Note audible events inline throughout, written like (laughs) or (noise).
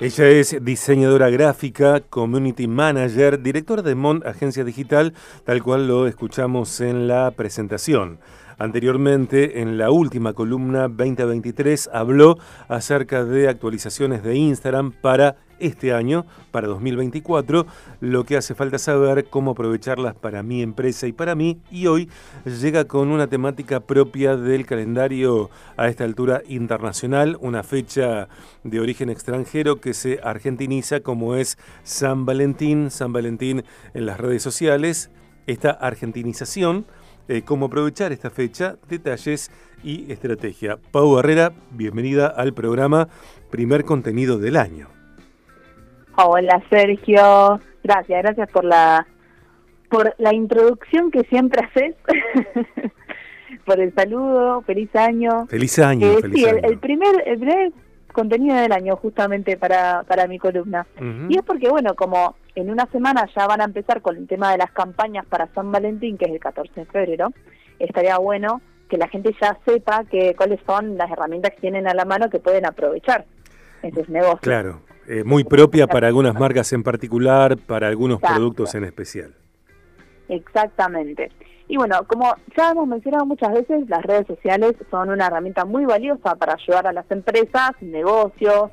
Ella es diseñadora gráfica, community manager, directora de Mont Agencia Digital, tal cual lo escuchamos en la presentación. Anteriormente, en la última columna 2023, habló acerca de actualizaciones de Instagram para este año, para 2024, lo que hace falta saber cómo aprovecharlas para mi empresa y para mí, y hoy llega con una temática propia del calendario a esta altura internacional, una fecha de origen extranjero que se argentiniza como es San Valentín, San Valentín en las redes sociales, esta argentinización eh, cómo aprovechar esta fecha, detalles y estrategia. Pau Herrera, bienvenida al programa Primer Contenido del Año. Hola Sergio, gracias, gracias por la por la introducción que siempre haces, (laughs) por el saludo, feliz año. Feliz año, eh, sí, El, primer, el primer contenido del año justamente para, para mi columna. Y es porque, bueno, como en una semana ya van a empezar con el tema de las campañas para San Valentín, que es el 14 de febrero, estaría bueno que la gente ya sepa que cuáles son las herramientas que tienen a la mano que pueden aprovechar en sus negocios. Claro, eh, muy propia para algunas marcas en particular, para algunos productos en especial. Exactamente. Y bueno, como ya hemos mencionado muchas veces, las redes sociales son una herramienta muy valiosa para ayudar a las empresas, negocios,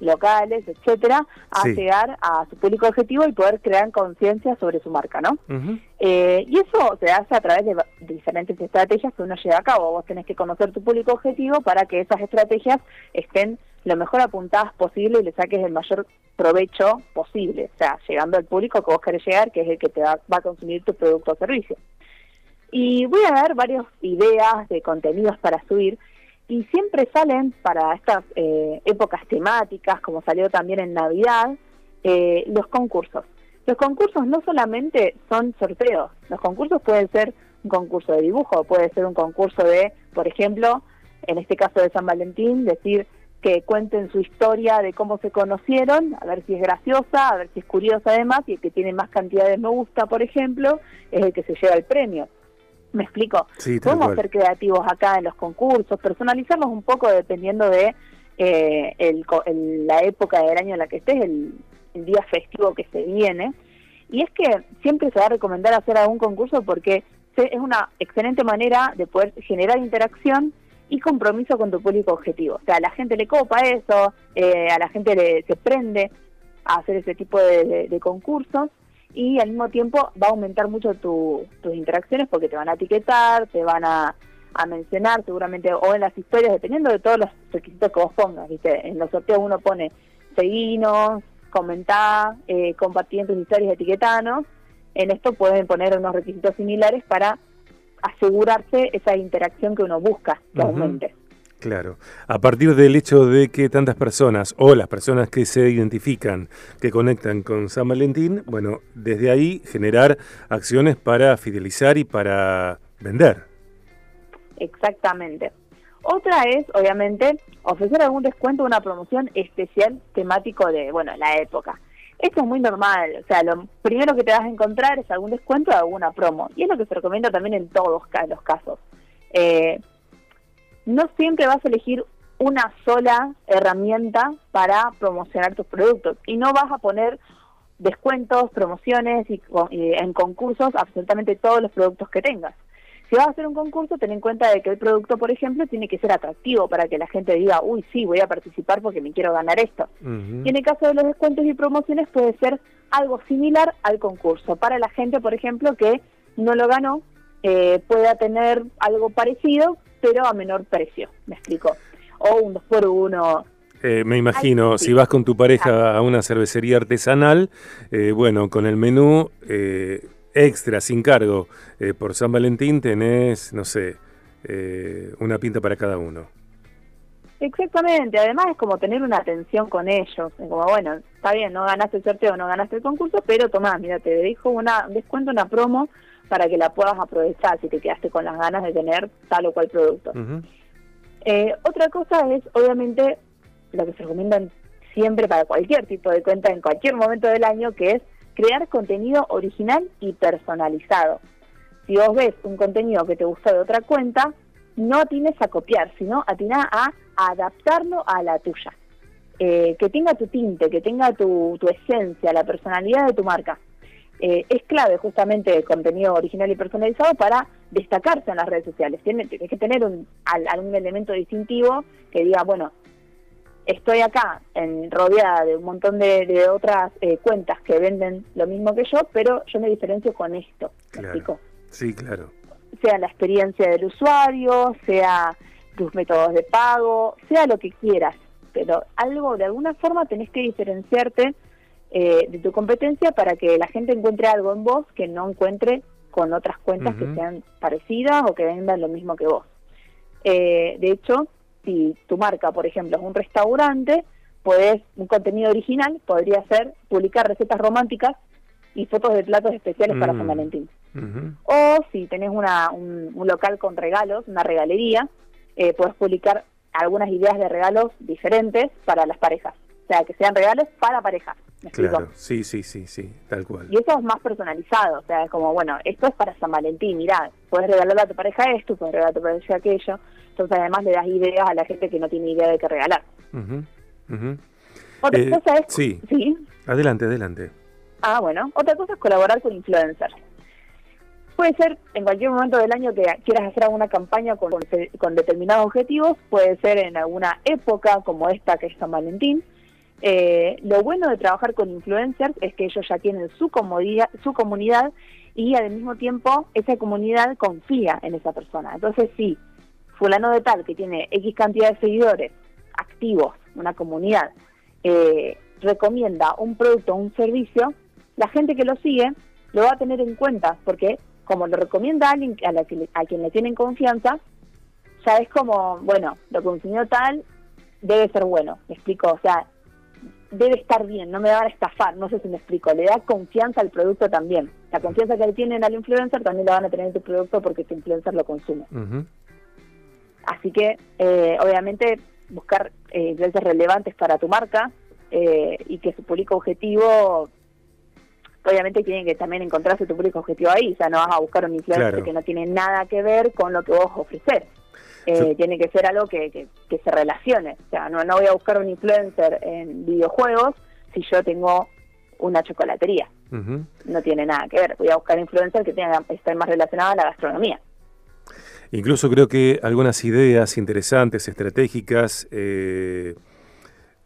locales, etcétera, a llegar a su público objetivo y poder crear conciencia sobre su marca, ¿no? Eh, y eso se hace a través de diferentes estrategias que uno lleva a cabo. Vos tenés que conocer tu público objetivo para que esas estrategias estén lo mejor apuntadas posible y le saques el mayor provecho posible, o sea, llegando al público que vos querés llegar, que es el que te va a consumir tu producto o servicio. Y voy a dar varias ideas de contenidos para subir y siempre salen para estas eh, épocas temáticas, como salió también en Navidad, eh, los concursos. Los concursos no solamente son sorteos, los concursos pueden ser un concurso de dibujo, puede ser un concurso de, por ejemplo, en este caso de San Valentín, decir que cuenten su historia de cómo se conocieron, a ver si es graciosa, a ver si es curiosa además, y el que tiene más cantidad de me gusta, por ejemplo, es el que se lleva el premio. ¿Me explico? Podemos ser creativos acá en los concursos, personalizarlos un poco dependiendo de eh, el, la época del año en la que estés, el, día festivo que se viene. Y es que siempre se va a recomendar hacer algún concurso porque es una excelente manera de poder generar interacción y compromiso con tu público objetivo. O sea, a la gente le copa eso, eh, a la gente le, se prende a hacer ese tipo de concursos y al mismo tiempo va a aumentar mucho tus interacciones porque te van a etiquetar, te van a, mencionar seguramente o en las historias, dependiendo de todos los requisitos que vos pongas, ¿viste? En los sorteos uno pone seguinos, comentar, eh, compartir en tus historias, etiquetanos. En esto pueden poner unos requisitos similares para asegurarse esa interacción que uno busca que aumente. Claro. A partir del hecho de que tantas personas o las personas que se identifican, que conectan con San Valentín, bueno, desde ahí generar acciones para fidelizar y para vender. Exactamente. Otra es, obviamente, ofrecer algún descuento una promoción especial temático de, bueno, la época. Esto es muy normal, o sea, lo primero que te vas a encontrar es algún descuento o alguna promo. Y es lo que se recomienda también en todos los casos. Eh, no siempre vas a elegir una sola herramienta para promocionar tus productos y no vas a poner descuentos, promociones y, en concursos absolutamente todos los productos que tengas. Si vas a hacer un concurso, ten en cuenta de que el producto, por ejemplo, tiene que ser atractivo para que la gente diga, uy, sí, voy a participar porque me quiero ganar esto. Y en el caso de los descuentos y promociones puede ser algo similar al concurso. Para la gente, por ejemplo, que no lo ganó, eh, pueda tener algo parecido, pero a menor precio, me explico. O un 2 por 1 eh, me imagino, si vas con tu pareja a una cervecería artesanal, eh, bueno, con el menú eh, extra, sin cargo, por San Valentín tenés, no sé, una pinta para cada uno. Exactamente, además es como tener una atención con ellos, como bueno, está bien, no ganaste el sorteo, no ganaste el concurso, pero tomás, mira, te dejo una, descuento, una promo para que la puedas aprovechar si te quedaste con las ganas de tener tal o cual producto. Eh, otra cosa es, obviamente, lo que se recomienda siempre para cualquier tipo de cuenta en cualquier momento del año, que es crear contenido original y personalizado. Si vos ves un contenido que te gusta de otra cuenta, no atines a copiar, sino atina a adaptarlo a la tuya. eh, que tenga tu tinte, que tenga tu, tu esencia, la personalidad de tu marca. Eh, es clave justamente el contenido original y personalizado para destacarse en las redes sociales. Tiene, que tener un, algún elemento distintivo que diga, bueno, estoy acá en, rodeada de un montón de, otras eh, cuentas que venden lo mismo que yo, pero yo me diferencio con esto. Claro. Sí, claro. Sea la experiencia del usuario, sea tus métodos de pago, sea lo que quieras, pero algo de alguna forma tenés que diferenciarte eh, de tu competencia para que la gente encuentre algo en vos que no encuentre con otras cuentas que sean parecidas o que vendan lo mismo que vos. Eh, de hecho, si tu marca, por ejemplo, es un restaurante, puedes, un contenido original podría ser publicar recetas románticas y fotos de platos especiales para San mm. Valentín. O si tenés una, un, local con regalos, una regalería, eh, puedes publicar algunas ideas de regalos diferentes para las parejas. O sea, que sean regalos para parejas. claro, sí, sí, sí, sí, tal cual. Y eso es más personalizado, o sea, es como, bueno, esto es para San Valentín, mirá, puedes regalarle a tu pareja esto, puedes regalar a tu pareja aquello, entonces además le das ideas a la gente que no tiene idea de qué regalar. Otra eh, cosa es... Sí. sí, adelante, adelante. Ah, bueno, otra cosa es colaborar con influencers. Puede ser en cualquier momento del año que quieras hacer alguna campaña con, con determinados objetivos, puede ser en alguna época como esta que es San Valentín, eh, lo bueno de trabajar con influencers es que ellos ya tienen su, su comunidad y al mismo tiempo esa comunidad confía en esa persona. Entonces, sí, fulano de tal que tiene X cantidad de seguidores activos, una comunidad, eh, recomienda un producto o un servicio, la gente que lo sigue lo va a tener en cuenta porque como lo recomienda a alguien a, la a quien le tienen confianza, ya es como, bueno, lo consumió tal, debe ser bueno, me explico, o sea, debe estar bien, no me van a estafar, no sé si me explico, le da confianza al producto también. La confianza que le tienen al influencer también la van a tener en tu producto porque tu influencer lo consume. Así que, eh, obviamente, buscar eh, influencers relevantes para tu marca eh, y que su público objetivo, obviamente tienen que también encontrarse tu público objetivo ahí, o sea, no vas a buscar un influencer que no tiene nada que ver con lo que vos ofreces. Eh, tiene que ser algo que, que, se relacione. O sea, no, no voy a buscar un influencer en videojuegos si yo tengo una chocolatería. No tiene nada que ver. Voy a buscar influencers que tengan, estén más relacionados a la gastronomía. Incluso creo que algunas ideas interesantes, estratégicas, eh,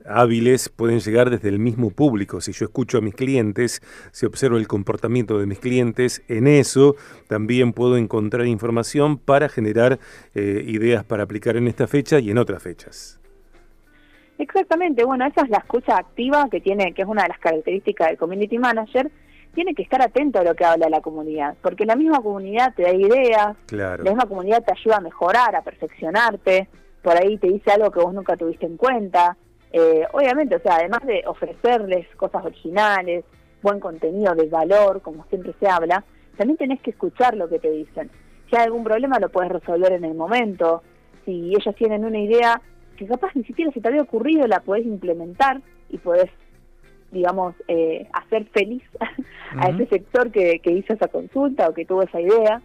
hábiles pueden llegar desde el mismo público. Si yo escucho a mis clientes, si observo el comportamiento de mis clientes, en eso también puedo encontrar información para generar eh, ideas para aplicar en esta fecha y en otras fechas. Exactamente, bueno, esa es la escucha activa que tiene, que es una de las características del community manager. Tiene que estar atento a lo que habla la comunidad, porque la misma comunidad te da ideas, la misma comunidad te ayuda a mejorar, a perfeccionarte, por ahí te dice algo que vos nunca tuviste en cuenta. Eh, obviamente, o sea, además de ofrecerles cosas originales, buen contenido de valor, como siempre se habla, también tenés que escuchar lo que te dicen. Si hay algún problema lo puedes resolver en el momento. Si ellos tienen una idea que capaz ni siquiera se te había ocurrido, la puedes implementar y puedes, digamos, eh, hacer feliz (laughs) a ese sector que, que hizo esa consulta o que tuvo esa idea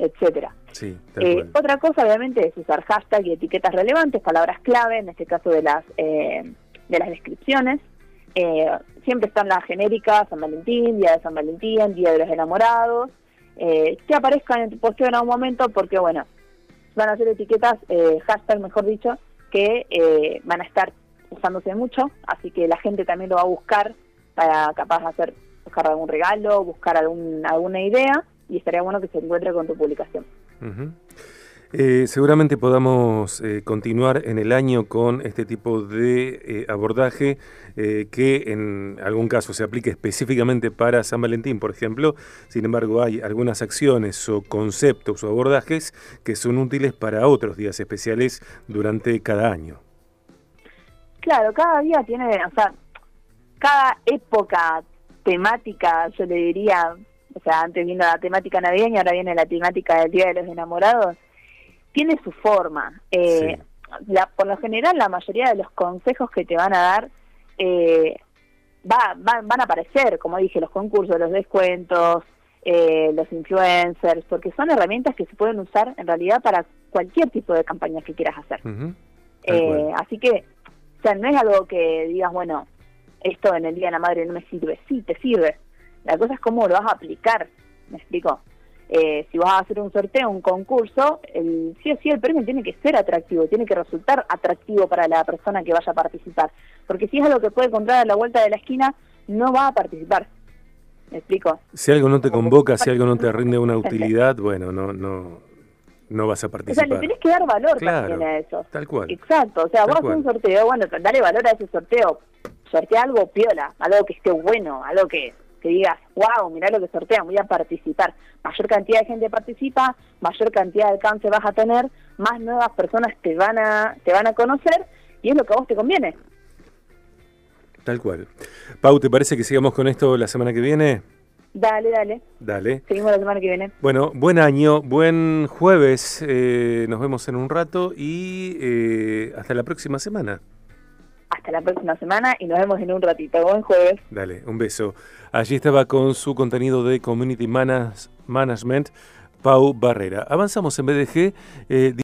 etcétera. Sí, eh, otra cosa, obviamente, es usar hashtag y etiquetas relevantes, palabras clave, en este caso de las eh, de las descripciones. Eh, siempre están las genéricas, San Valentín, Día de San Valentín, Día de los Enamorados, que aparezcan en tu posteo en algún momento, porque bueno, van a ser etiquetas, hashtag mejor dicho, que van a estar usándose mucho, así que la gente también lo va a buscar para capaz hacer buscar algún regalo, buscar algún, alguna idea y estaría bueno que se encuentre con tu publicación. Eh, seguramente podamos eh, continuar en el año con este tipo de eh, abordaje que en algún caso se aplique específicamente para San Valentín, por ejemplo. Sin embargo, hay algunas acciones o conceptos o abordajes que son útiles para otros días especiales durante cada año. Claro, cada día tiene, o sea, cada época temática, yo le diría, o sea, antes vino la temática navideña, ahora viene la temática del Día de los Enamorados, tiene su forma. Eh, por lo general, la mayoría de los consejos que te van a dar eh, va, van a aparecer, como dije, los concursos, los descuentos, eh, los influencers, porque son herramientas que se pueden usar en realidad para cualquier tipo de campaña que quieras hacer. así que O sea, no es algo que digas, bueno, esto en el Día de la Madre no me sirve. Sí, te sirve. La cosa es cómo lo vas a aplicar. ¿Me explico? Eh, si vas a hacer un sorteo, un concurso, el, sí o sí el premio tiene que ser atractivo, tiene que resultar atractivo para la persona que vaya a participar. Porque si es algo que puede comprar a la vuelta de la esquina, no va a participar. ¿Me explico? Si algo no te convoca, si algo no te rinde una (laughs) utilidad, bueno, no, no, no vas a participar. O sea, le tenés que dar valor también a eso. Tal cual. Exacto, o sea, vos haces un sorteo, bueno, dale valor a ese sorteo, sortea algo piola, algo que esté bueno, algo que, que digas, wow, mirá lo que sortea, voy a participar. Mayor cantidad de gente participa, mayor cantidad de alcance vas a tener, más nuevas personas te van a, te van a conocer y es lo que a vos te conviene. Tal cual. Pau, ¿te parece que sigamos con esto la semana que viene? Dale, dale. Dale. Seguimos la semana que viene. Bueno, buen año, buen jueves. Eh, nos vemos en un rato y eh, hasta la próxima semana. Hasta la próxima semana y nos vemos en un ratito. Buen jueves. Dale, un beso. Allí estaba con su contenido de Community Management, Pau Barrera. Avanzamos en BDG. Eh,